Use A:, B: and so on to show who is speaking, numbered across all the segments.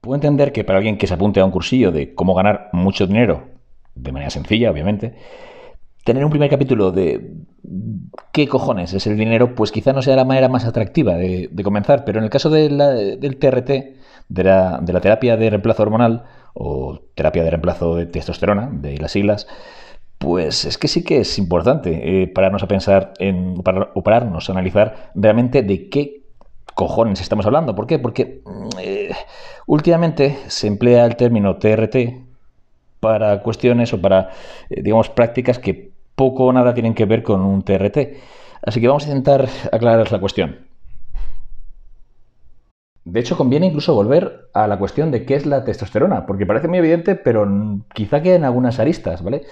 A: puedo entender que para alguien que se apunte a un cursillo de cómo ganar mucho dinero, de manera sencilla, obviamente, tener un primer capítulo de qué cojones es el dinero, pues quizá no sea la manera más atractiva de, comenzar. Pero en el caso del TRT, de la, terapia de reemplazo hormonal o terapia de reemplazo de testosterona, de las siglas, pues es que sí que es importante eh, pararnos a pensar en, o pararnos a analizar realmente de qué cojones estamos hablando. ¿Por qué? Porque mm, eh, últimamente se emplea el término TRT para cuestiones o para, eh, digamos, prácticas que poco o nada tienen que ver con un TRT. Así que vamos a intentar aclarar la cuestión. De hecho, conviene incluso volver a la cuestión de qué es la testosterona, porque parece muy evidente, pero quizá queden algunas aristas, ¿vale?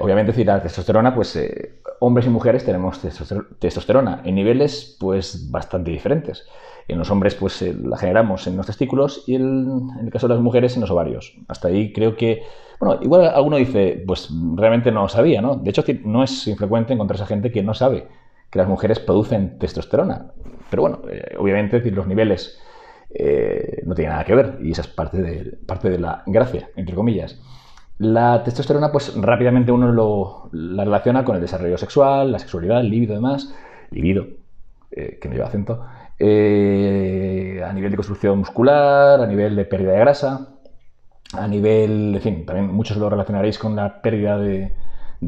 A: Obviamente, decir, la testosterona, pues eh, hombres y mujeres tenemos testosterona en niveles pues bastante diferentes. En los hombres pues eh, la generamos en los testículos y en el caso de las mujeres en los ovarios. Hasta ahí creo que, bueno, igual alguno dice, pues realmente no sabía, ¿no? De hecho no es infrecuente encontrarse gente que no sabe que las mujeres producen testosterona. Pero bueno, eh, obviamente decir, los niveles eh, no tienen nada que ver y esa es parte de, parte de la gracia, entre comillas. La testosterona, pues rápidamente uno lo, la relaciona con el desarrollo sexual, la sexualidad, el líbido, demás. Libido, que no lleva acento. Eh, a nivel de construcción muscular, a nivel de pérdida de grasa, a nivel, en fin, también muchos lo relacionaréis con la pérdida de,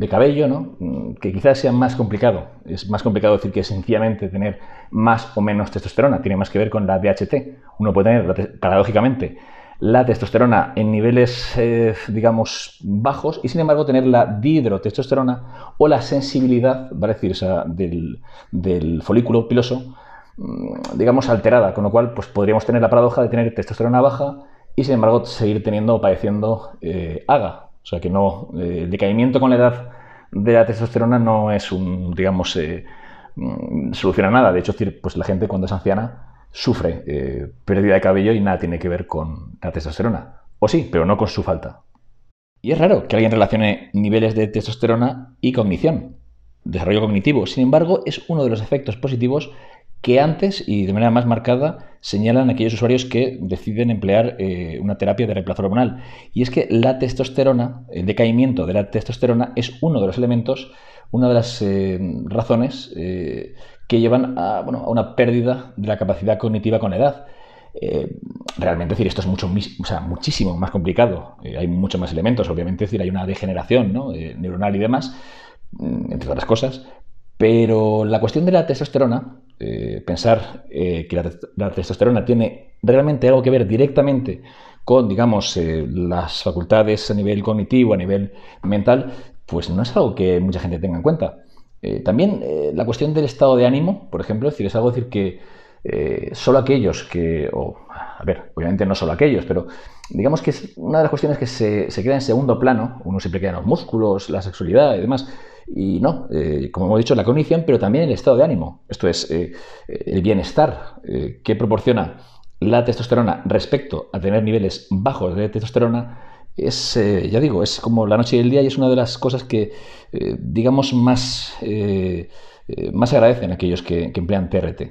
A: cabello, ¿no? Mm, que quizás sea más complicado. Es más complicado decir que sencillamente tener más o menos testosterona, tiene más que ver con la DHT. Uno puede tener, paradójicamente, la testosterona en niveles, eh, digamos, bajos y sin embargo tener la dihidrotestosterona o la sensibilidad, ¿vale? decir, del, del folículo piloso Mm, digamos, alterada, con lo cual pues, podríamos tener la paradoja de tener testosterona baja y sin embargo seguir teniendo o padeciendo eh, AGA. O sea que no, eh, el decaimiento con la edad de la testosterona no es un, digamos, eh, mm, soluciona nada. De hecho, pues la gente cuando es anciana sufre pérdida de cabello y nada tiene que ver con la testosterona. O sí, pero no con su falta. Y es raro que alguien relacione niveles de testosterona y cognición, desarrollo cognitivo. Sin embargo, es uno de los efectos positivos que antes y de manera más marcada señalan aquellos usuarios que deciden emplear eh, una terapia de reemplazo hormonal. Y es que la testosterona, el decaimiento de la testosterona es uno de los elementos, una de las eh, razones eh, que llevan a, bueno, a, una pérdida de la capacidad cognitiva con la edad. realmente decir esto es mucho, o sea, muchísimo más complicado. hay muchos más elementos, obviamente decir hay una degeneración neuronal y demás, mm, entre otras cosas. Pero la cuestión de la testosterona eh, pensar eh, que la, testosterona tiene realmente algo que ver directamente con, digamos, eh, las facultades a nivel cognitivo, a nivel mental, pues no es algo que mucha gente tenga en cuenta. También la cuestión del estado de ánimo, por ejemplo, es decir, es algo decir que solo aquellos que, o, a ver, obviamente no solo aquellos, pero digamos que es una de las cuestiones que se, queda en segundo plano, uno siempre queda en los músculos, la sexualidad y demás, y no, eh, como hemos dicho, la cognición, pero también el estado de ánimo. Esto es, eh, el bienestar eh, que proporciona la testosterona respecto a tener niveles bajos de testosterona es, ya digo, es como la noche y el día y es una de las cosas que, digamos, más, más agradecen aquellos que, emplean TRT.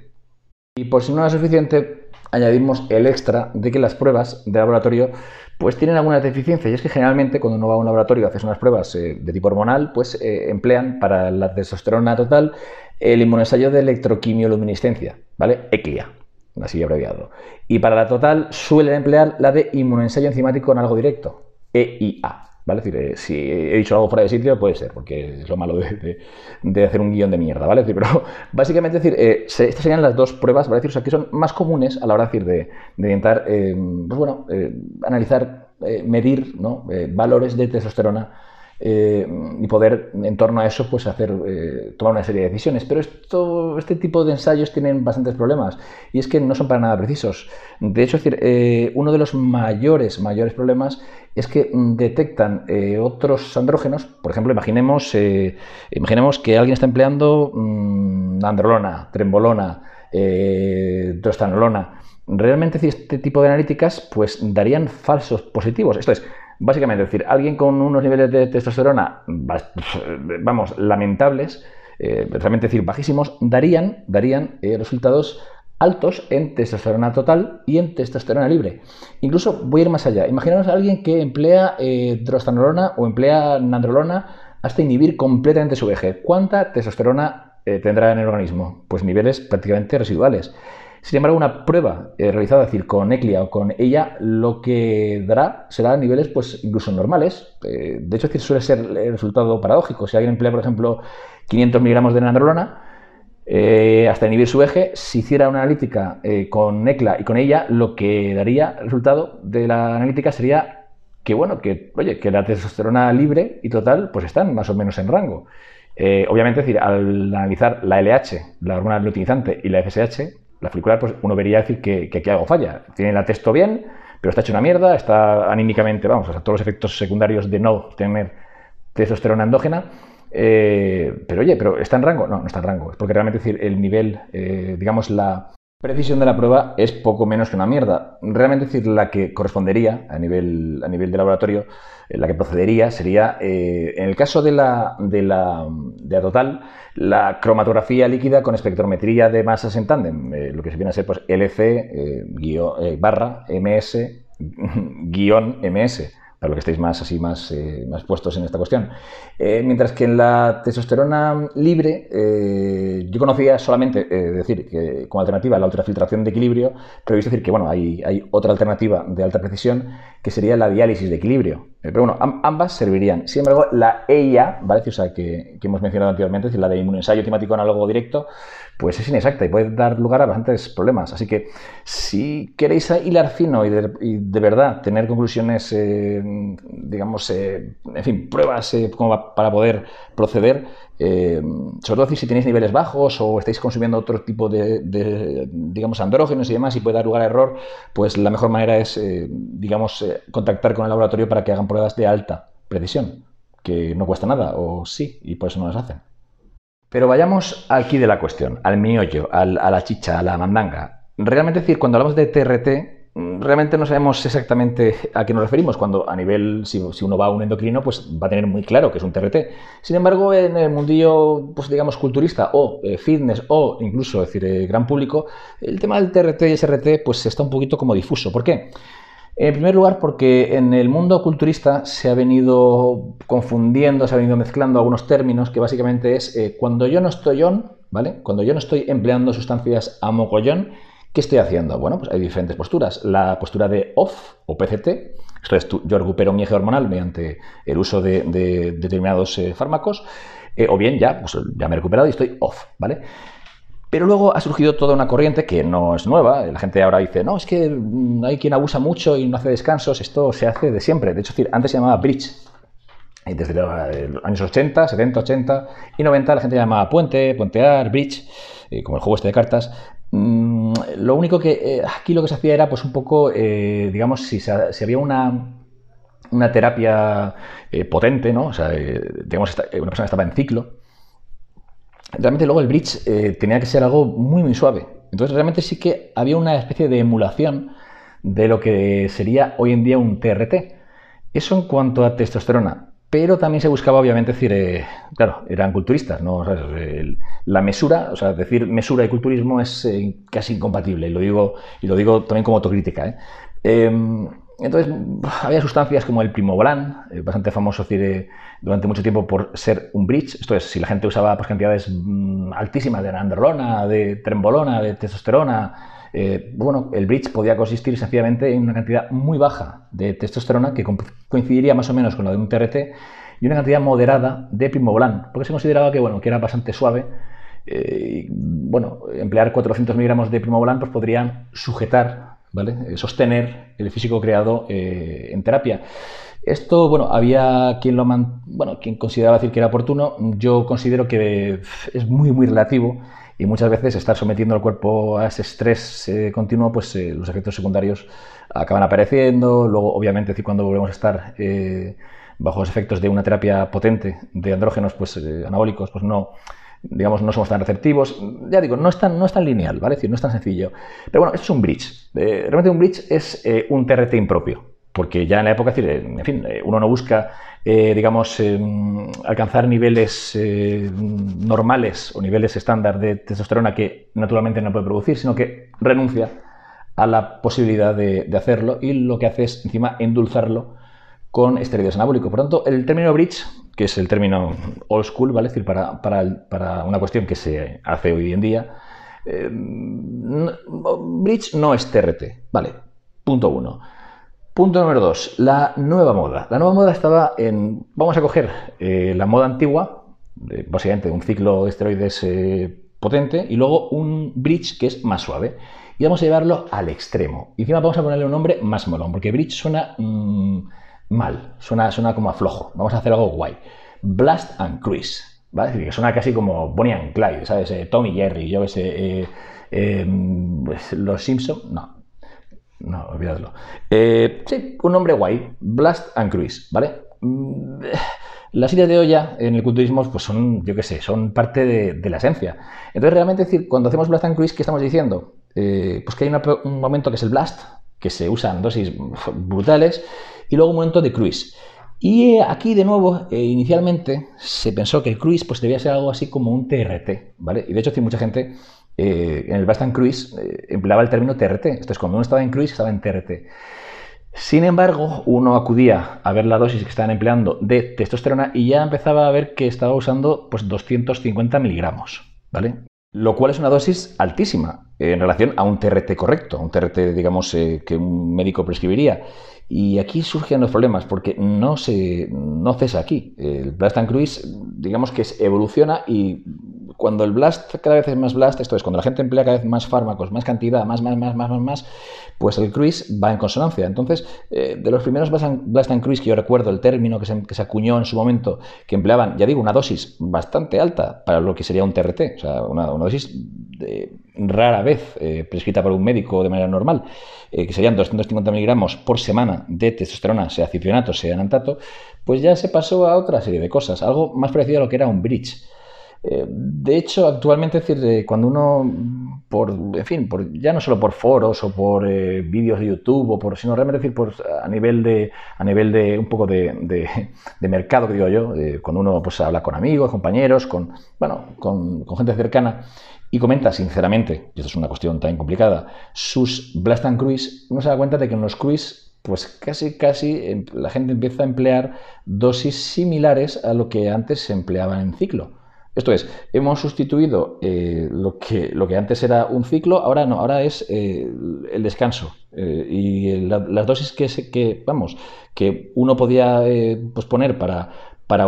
A: Y por si no es suficiente, añadimos el extra de que las pruebas de laboratorio pues tienen algunas deficiencias y es que generalmente cuando uno va a un laboratorio y haces unas pruebas eh, de tipo hormonal, pues eh, emplean para la testosterona total el inmunoensayo de electroquimioluminiscencia, ¿vale? ECLIA, así abreviado. Y para la total suelen emplear la de inmunoensayo enzimático con algo directo, EIA. ¿Vale? decir, eh, si he dicho algo fuera de sitio, puede ser, porque es lo malo de, hacer un guion de mierda, ¿vale? decir, pero básicamente, decir, estas serían las dos pruebas, ¿vale? decir, o sea, que son más comunes a la hora decir, de, intentar, pues bueno, analizar, medir valores de testosterona eh, y poder en torno a eso pues hacer eh, tomar una serie de decisiones. Pero esto este tipo de ensayos tienen bastantes problemas y es que no son para nada precisos. De hecho eh, uno de los mayores mayores problemas es que detectan otros andrógenos. Por ejemplo imaginemos imaginemos que alguien está empleando mm, androlona trembolona drostanolona realmente este tipo de analíticas pues darían falsos positivos. Esto es Básicamente, es decir, alguien con unos niveles de testosterona, vamos, lamentables, eh, realmente decir, bajísimos, darían, darían eh, resultados altos en testosterona total y en testosterona libre. Incluso voy a ir más allá. Imaginaos a alguien que emplea eh, drostanolona o emplea nandrolona hasta inhibir completamente su eje. ¿Cuánta testosterona tendrá en el organismo? Pues niveles prácticamente residuales. Sin embargo, una prueba eh, realizada decir, con ECLIA o con ella lo que dará será niveles pues, incluso normales. Eh, de hecho, suele ser el resultado paradójico. Si alguien emplea, por ejemplo, 500 miligramos de nandrolona, eh, hasta inhibir su eje, si hiciera una analítica con ECLA y con ella, lo que daría el resultado de la analítica sería que, bueno, que, oye, que la testosterona libre y total pues están más o menos en rango. obviamente, decir, al analizar la LH, la hormona luteinizante y la FSH, la folicular, pues uno vería decir que, aquí algo falla. Tiene el texto bien, pero está hecho una mierda, está anímicamente, vamos, o sea, todos los efectos secundarios de no tener testosterona endógena. Eh, pero oye, ¿pero está en rango? No, no está en rango. Es porque realmente decir, el nivel, eh, digamos, la precisión de la prueba es poco menos que una mierda. Realmente decir, la que correspondería a nivel, a nivel de laboratorio, eh, la que procedería sería, en el caso de la, de la, de la total, la cromatografía líquida con espectrometría de masas en tándem, eh, lo que se viene a ser pues, LC eh, eh, barra MS guion MS para lo que estéis más así más, eh, más puestos en esta cuestión. Eh, mientras que en la testosterona libre, eh, yo conocía solamente, decir, que como alternativa la ultrafiltración de equilibrio, pero he visto decir que bueno, hay, hay otra alternativa de alta precisión que sería la diálisis de equilibrio. Pero bueno, ambas servirían. Sin embargo, la EIA, ¿vale? O sea, que, que hemos mencionado anteriormente, es decir, la de inmunoensayo temático análogo directo, pues es inexacta y puede dar lugar a bastantes problemas. Así que si queréis hilar fino y de, verdad tener conclusiones, eh, digamos, eh, en fin, pruebas eh, para poder proceder, sobre todo si tenéis niveles bajos o estáis consumiendo otro tipo de, digamos, andrógenos y demás y puede dar lugar a error, pues la mejor manera es, digamos, contactar con el laboratorio para que hagan pruebas de alta precisión, que no cuesta nada, o sí, y por eso no las hacen. Pero vayamos aquí de la cuestión, al miollo, a la chicha, a la mandanga. Realmente decir, cuando hablamos de TRT, realmente no sabemos exactamente a qué nos referimos. Cuando a nivel, si, uno va a un endocrino, pues va a tener muy claro que es un TRT. Sin embargo, en el mundillo, pues digamos, culturista o eh, fitness o incluso, decir, eh, gran público, el tema del TRT y SRT, pues está un poquito como difuso. ¿Por qué? En primer lugar, porque en el mundo culturista se ha venido confundiendo, se ha venido mezclando algunos términos que básicamente es eh, cuando yo no estoy on, ¿vale? Cuando yo no estoy empleando sustancias a mogollón, ¿qué estoy haciendo? Bueno, pues hay diferentes posturas. La postura de off o PCT, esto es yo recupero mi eje hormonal mediante el uso de, determinados eh, fármacos, eh, o bien ya, pues ya me he recuperado y estoy off, ¿vale? Pero luego ha surgido toda una corriente que no es nueva. La gente ahora dice, no, es que mm, hay quien abusa mucho y no hace descansos. Esto se hace de siempre. De hecho, antes se llamaba bridge. Desde los años 80, 70, 80 y 90 la gente llamaba puente, puentear, bridge, eh, como el juego este de cartas. Lo único que eh, aquí lo que se hacía era pues un poco, eh, digamos, si, si, había una, una terapia potente, ¿no? O sea, digamos, una persona estaba en ciclo, realmente luego el bridge eh, tenía que ser algo muy, muy suave. Entonces realmente sí que había una especie de emulación de lo que sería hoy en día un TRT. Eso en cuanto a testosterona. Pero también se buscaba, obviamente, decir, eh, claro, eran culturistas, ¿no? la mesura, o sea, decir mesura y culturismo es eh, casi incompatible, y lo digo, y lo digo también como autocrítica. Em, entonces, había sustancias como el primobolan, eh, bastante famoso durante mucho tiempo por ser un bridge. Esto es, si la gente usaba pues, cantidades mm, altísimas de androlona, de trembolona, de testosterona, eh, bueno, el bridge podía consistir sencillamente en una cantidad muy baja de testosterona, que coincidiría más o menos con la de un TRT, y una cantidad moderada de primobolan, porque se consideraba que, bueno, que era bastante suave. Eh, bueno, emplear 400 miligramos de primobolan pues, podría sujetar ¿vale? Eh, sostener el físico creado en terapia. Esto, bueno, había quien lo bueno, quien consideraba decir que era oportuno. Yo considero que es muy, muy relativo y muchas veces estar sometiendo al cuerpo a ese estrés eh, continuo, pues los efectos secundarios acaban apareciendo. Luego, obviamente, cuando volvemos a estar bajo los efectos de una terapia potente de andrógenos, pues anabólicos, pues no, digamos, no somos tan receptivos. Ya digo, no es tan, no es tan lineal, ¿vale? Es decir, no es tan sencillo. Pero bueno, esto es un bridge. Eh, realmente un bridge es eh, un TRT impropio. Porque ya en la época, en fin, uno no busca, digamos, alcanzar niveles normales o niveles estándar de testosterona que naturalmente no puede producir, sino que renuncia a la posibilidad de, hacerlo y lo que hace es encima endulzarlo con esteroides anabólicos. Por tanto, el término bridge, que es el término old school, ¿vale? Es decir, para, para, una cuestión que se hace hoy en día, eh, bridge no es TRT, ¿vale? Punto uno. Punto número dos, la nueva moda. La nueva moda estaba en, vamos a coger eh, la moda antigua, básicamente un ciclo de esteroides eh, potente, y luego un bridge que es más suave y vamos a llevarlo al extremo. Y encima vamos a ponerle un nombre más molón, porque bridge suena mm, mal, suena, suena como a. Vamos a hacer algo guay. Blast and Cruise, ¿vale? Que suena casi como Bonnie and Clyde, ¿sabes? Eh, Tommy Jerry, yo qué sé, eh, eh, pues, los Simpsons, no. No, olvídalo. sí, un nombre guay. Blast and Cruise, ¿vale? Mm, las ideas de olla en el culturismo pues son, yo qué sé, son parte de, la esencia. Entonces, realmente, decir, cuando hacemos Blast and Cruise, ¿qué estamos diciendo? Eh, pues que hay un momento que es el blast, que se usa en dosis brutales, y luego un momento de cruise. Y eh, aquí, de nuevo, eh, inicialmente se pensó que el cruise pues, debía ser algo así como un TRT, ¿vale? Y de hecho, mucha gente en el Blast and Cruise empleaba el término TRT. Entonces, cuando uno estaba en cruise, estaba en TRT. Sin embargo, uno acudía a ver la dosis que estaban empleando de testosterona y ya empezaba a ver que estaba usando pues, 250 miligramos, ¿vale? Lo cual es una dosis altísima en relación a un TRT correcto, un TRT, digamos, eh, que un médico prescribiría. Y aquí surgen los problemas porque no se no cesa aquí. El Blast and Cruise, digamos que evoluciona y cuando el Blast cada vez es más Blast, esto es, cuando la gente emplea cada vez más fármacos, más cantidad, más, más, más, más, más, más, pues el Cruise va en consonancia. Entonces, eh, de los primeros Blast and, Cruise que yo recuerdo, el término que se, que se, acuñó en su momento, que empleaban, ya digo, una dosis bastante alta para lo que sería un TRT, o sea, una, dosis de, rara vez eh, prescrita por un médico de manera normal, eh, que serían 250 miligramos por semana de testosterona, sea cipionato, sea anantato, pues ya se pasó a otra serie de cosas, algo más parecido a lo que era un bridge. Eh, de hecho, actualmente, decir, cuando uno, por, en fin, ya no solo por foros o por vídeos de YouTube, o por, sino realmente decir, por, a nivel de, a nivel de un poco de, de, mercado, digo yo, cuando uno pues, habla con amigos, compañeros, con, bueno, con gente cercana, y comenta sinceramente, y esto es una cuestión tan complicada, sus Blast and Cruise, uno se da cuenta de que en los cruise, pues casi, casi em, la gente empieza a emplear dosis similares a lo que antes se empleaba en ciclo. Esto es, hemos sustituido eh, lo, que, lo que antes era un ciclo, ahora no, ahora es eh, el descanso. Eh, y las dosis que, que, vamos, que uno podía posponer para, para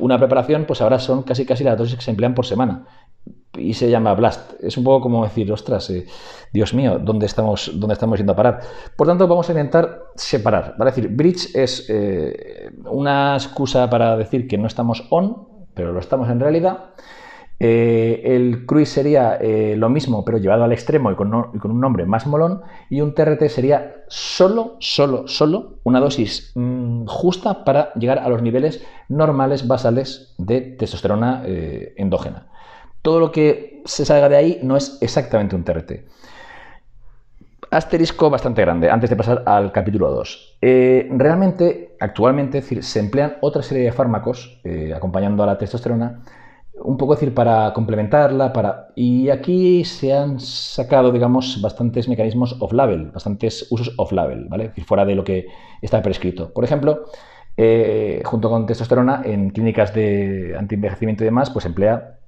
A: una preparación, pues ahora son casi casi las dosis que se emplean por semana y se llama Blast. Es un poco como decir, ostras, Dios mío, ¿dónde estamos, ¿dónde estamos yendo a parar? Por tanto, vamos a intentar separar. ¿vale? decir, Bridge es una excusa para decir que no estamos on, pero lo estamos en realidad. Eh, el cruise sería lo mismo, pero llevado al extremo y con, un nombre más molón. Y un TRT sería solo, solo, solo una dosis mm, justa para llegar a los niveles normales basales de testosterona endógena todo lo que se salga de ahí no es exactamente un TRT. Asterisco bastante grande, antes de pasar al capítulo 2. Eh, realmente, actualmente, se emplean otra serie de fármacos eh, acompañando a la testosterona, un poco decir, para complementarla, para... y aquí se han sacado, digamos, bastantes mecanismos off-label, bastantes usos off-label, ¿vale? Es decir, fuera de lo que está prescrito. Por ejemplo, eh, junto con testosterona, en clínicas de antienvejecimiento y demás, pues emplea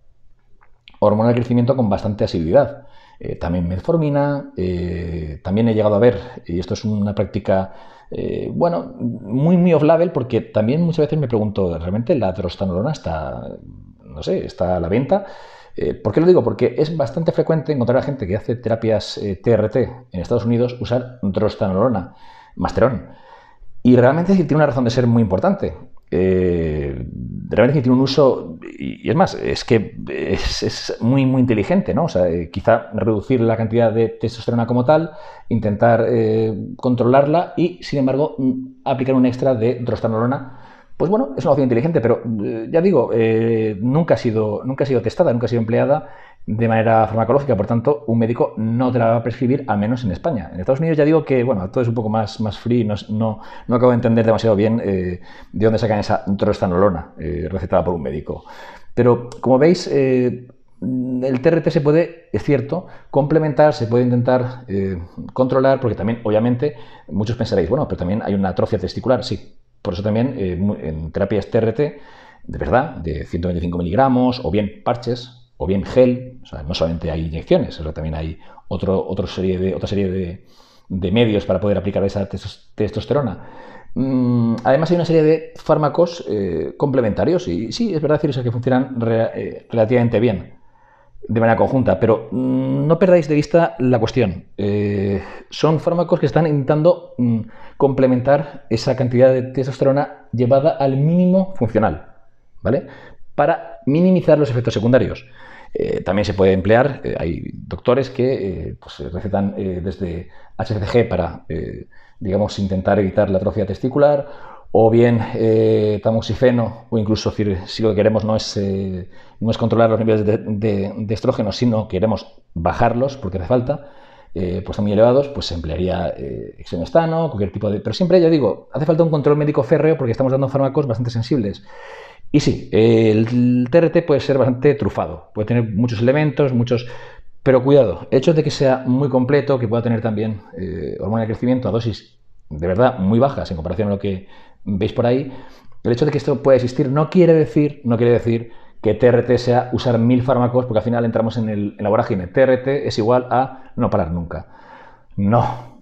A: hormona de crecimiento con bastante asiduidad. Eh, también metformina, eh, también he llegado a ver, y esto es una práctica, eh, bueno, muy, muy off-label, porque también muchas veces me pregunto, ¿realmente la drostanolona está, no sé, está a la venta? ¿Por qué lo digo? Porque es bastante frecuente encontrar a gente que hace terapias TRT en Estados Unidos usar drostanolona, masterón. Y realmente tiene una razón de ser muy importante eh, realmente tiene un uso, y, es más, es que es, muy, muy inteligente, ¿no? O sea, eh, quizá reducir la cantidad de testosterona como tal, intentar eh, controlarla y, sin embargo, mm, aplicar un extra de drostanolona. Pues bueno, es una opción inteligente, pero eh, ya digo, nunca, ha sido, nunca ha sido testada, nunca ha sido empleada de manera farmacológica, por tanto, un médico no te la va a prescribir, al menos en España. En Estados Unidos ya digo que, bueno, todo es un poco más, más free, no, no, no acabo de entender demasiado bien eh, de dónde sacan esa drostanolona eh, recetada por un médico. Pero, como veis, eh, el TRT se puede, es cierto, complementar, se puede intentar controlar, porque también, obviamente, muchos pensaréis, bueno, pero también hay una atrofia testicular, sí. Por eso también en terapias TRT, de verdad, de 125 miligramos, o bien parches, o bien gel, o sea, no solamente hay inyecciones, también hay serie de, otra serie de, medios para poder aplicar esa testosterona. Mm, además hay una serie de fármacos eh, complementarios y sí, es verdad decir que funcionan eh, relativamente bien de manera conjunta, pero mm, no perdáis de vista la cuestión. Eh, son fármacos que están intentando mm, complementar esa cantidad de testosterona llevada al mínimo funcional, ¿vale? Para minimizar los efectos secundarios. Eh, también se puede emplear, eh, hay doctores que eh, pues, recetan desde HCG para, digamos, intentar evitar la atrofia testicular, o bien tamoxifeno, o incluso si, lo que queremos no es, no es controlar los niveles de, estrógeno, sino queremos bajarlos porque hace falta, pues están muy elevados, pues se emplearía exenestano, cualquier tipo de... Pero siempre, ya digo, hace falta un control médico férreo porque estamos dando fármacos bastante sensibles. Y sí, el TRT puede ser bastante trufado, puede tener muchos elementos, muchos... Pero cuidado, el hecho de que sea muy completo, que pueda tener también eh, hormona de crecimiento a dosis de verdad muy bajas en comparación a lo que veis por ahí, el hecho de que esto pueda existir no quiere decir, no quiere decir que TRT sea usar mil fármacos, porque al final entramos en, el, en la vorágine. TRT es igual a no parar nunca. No,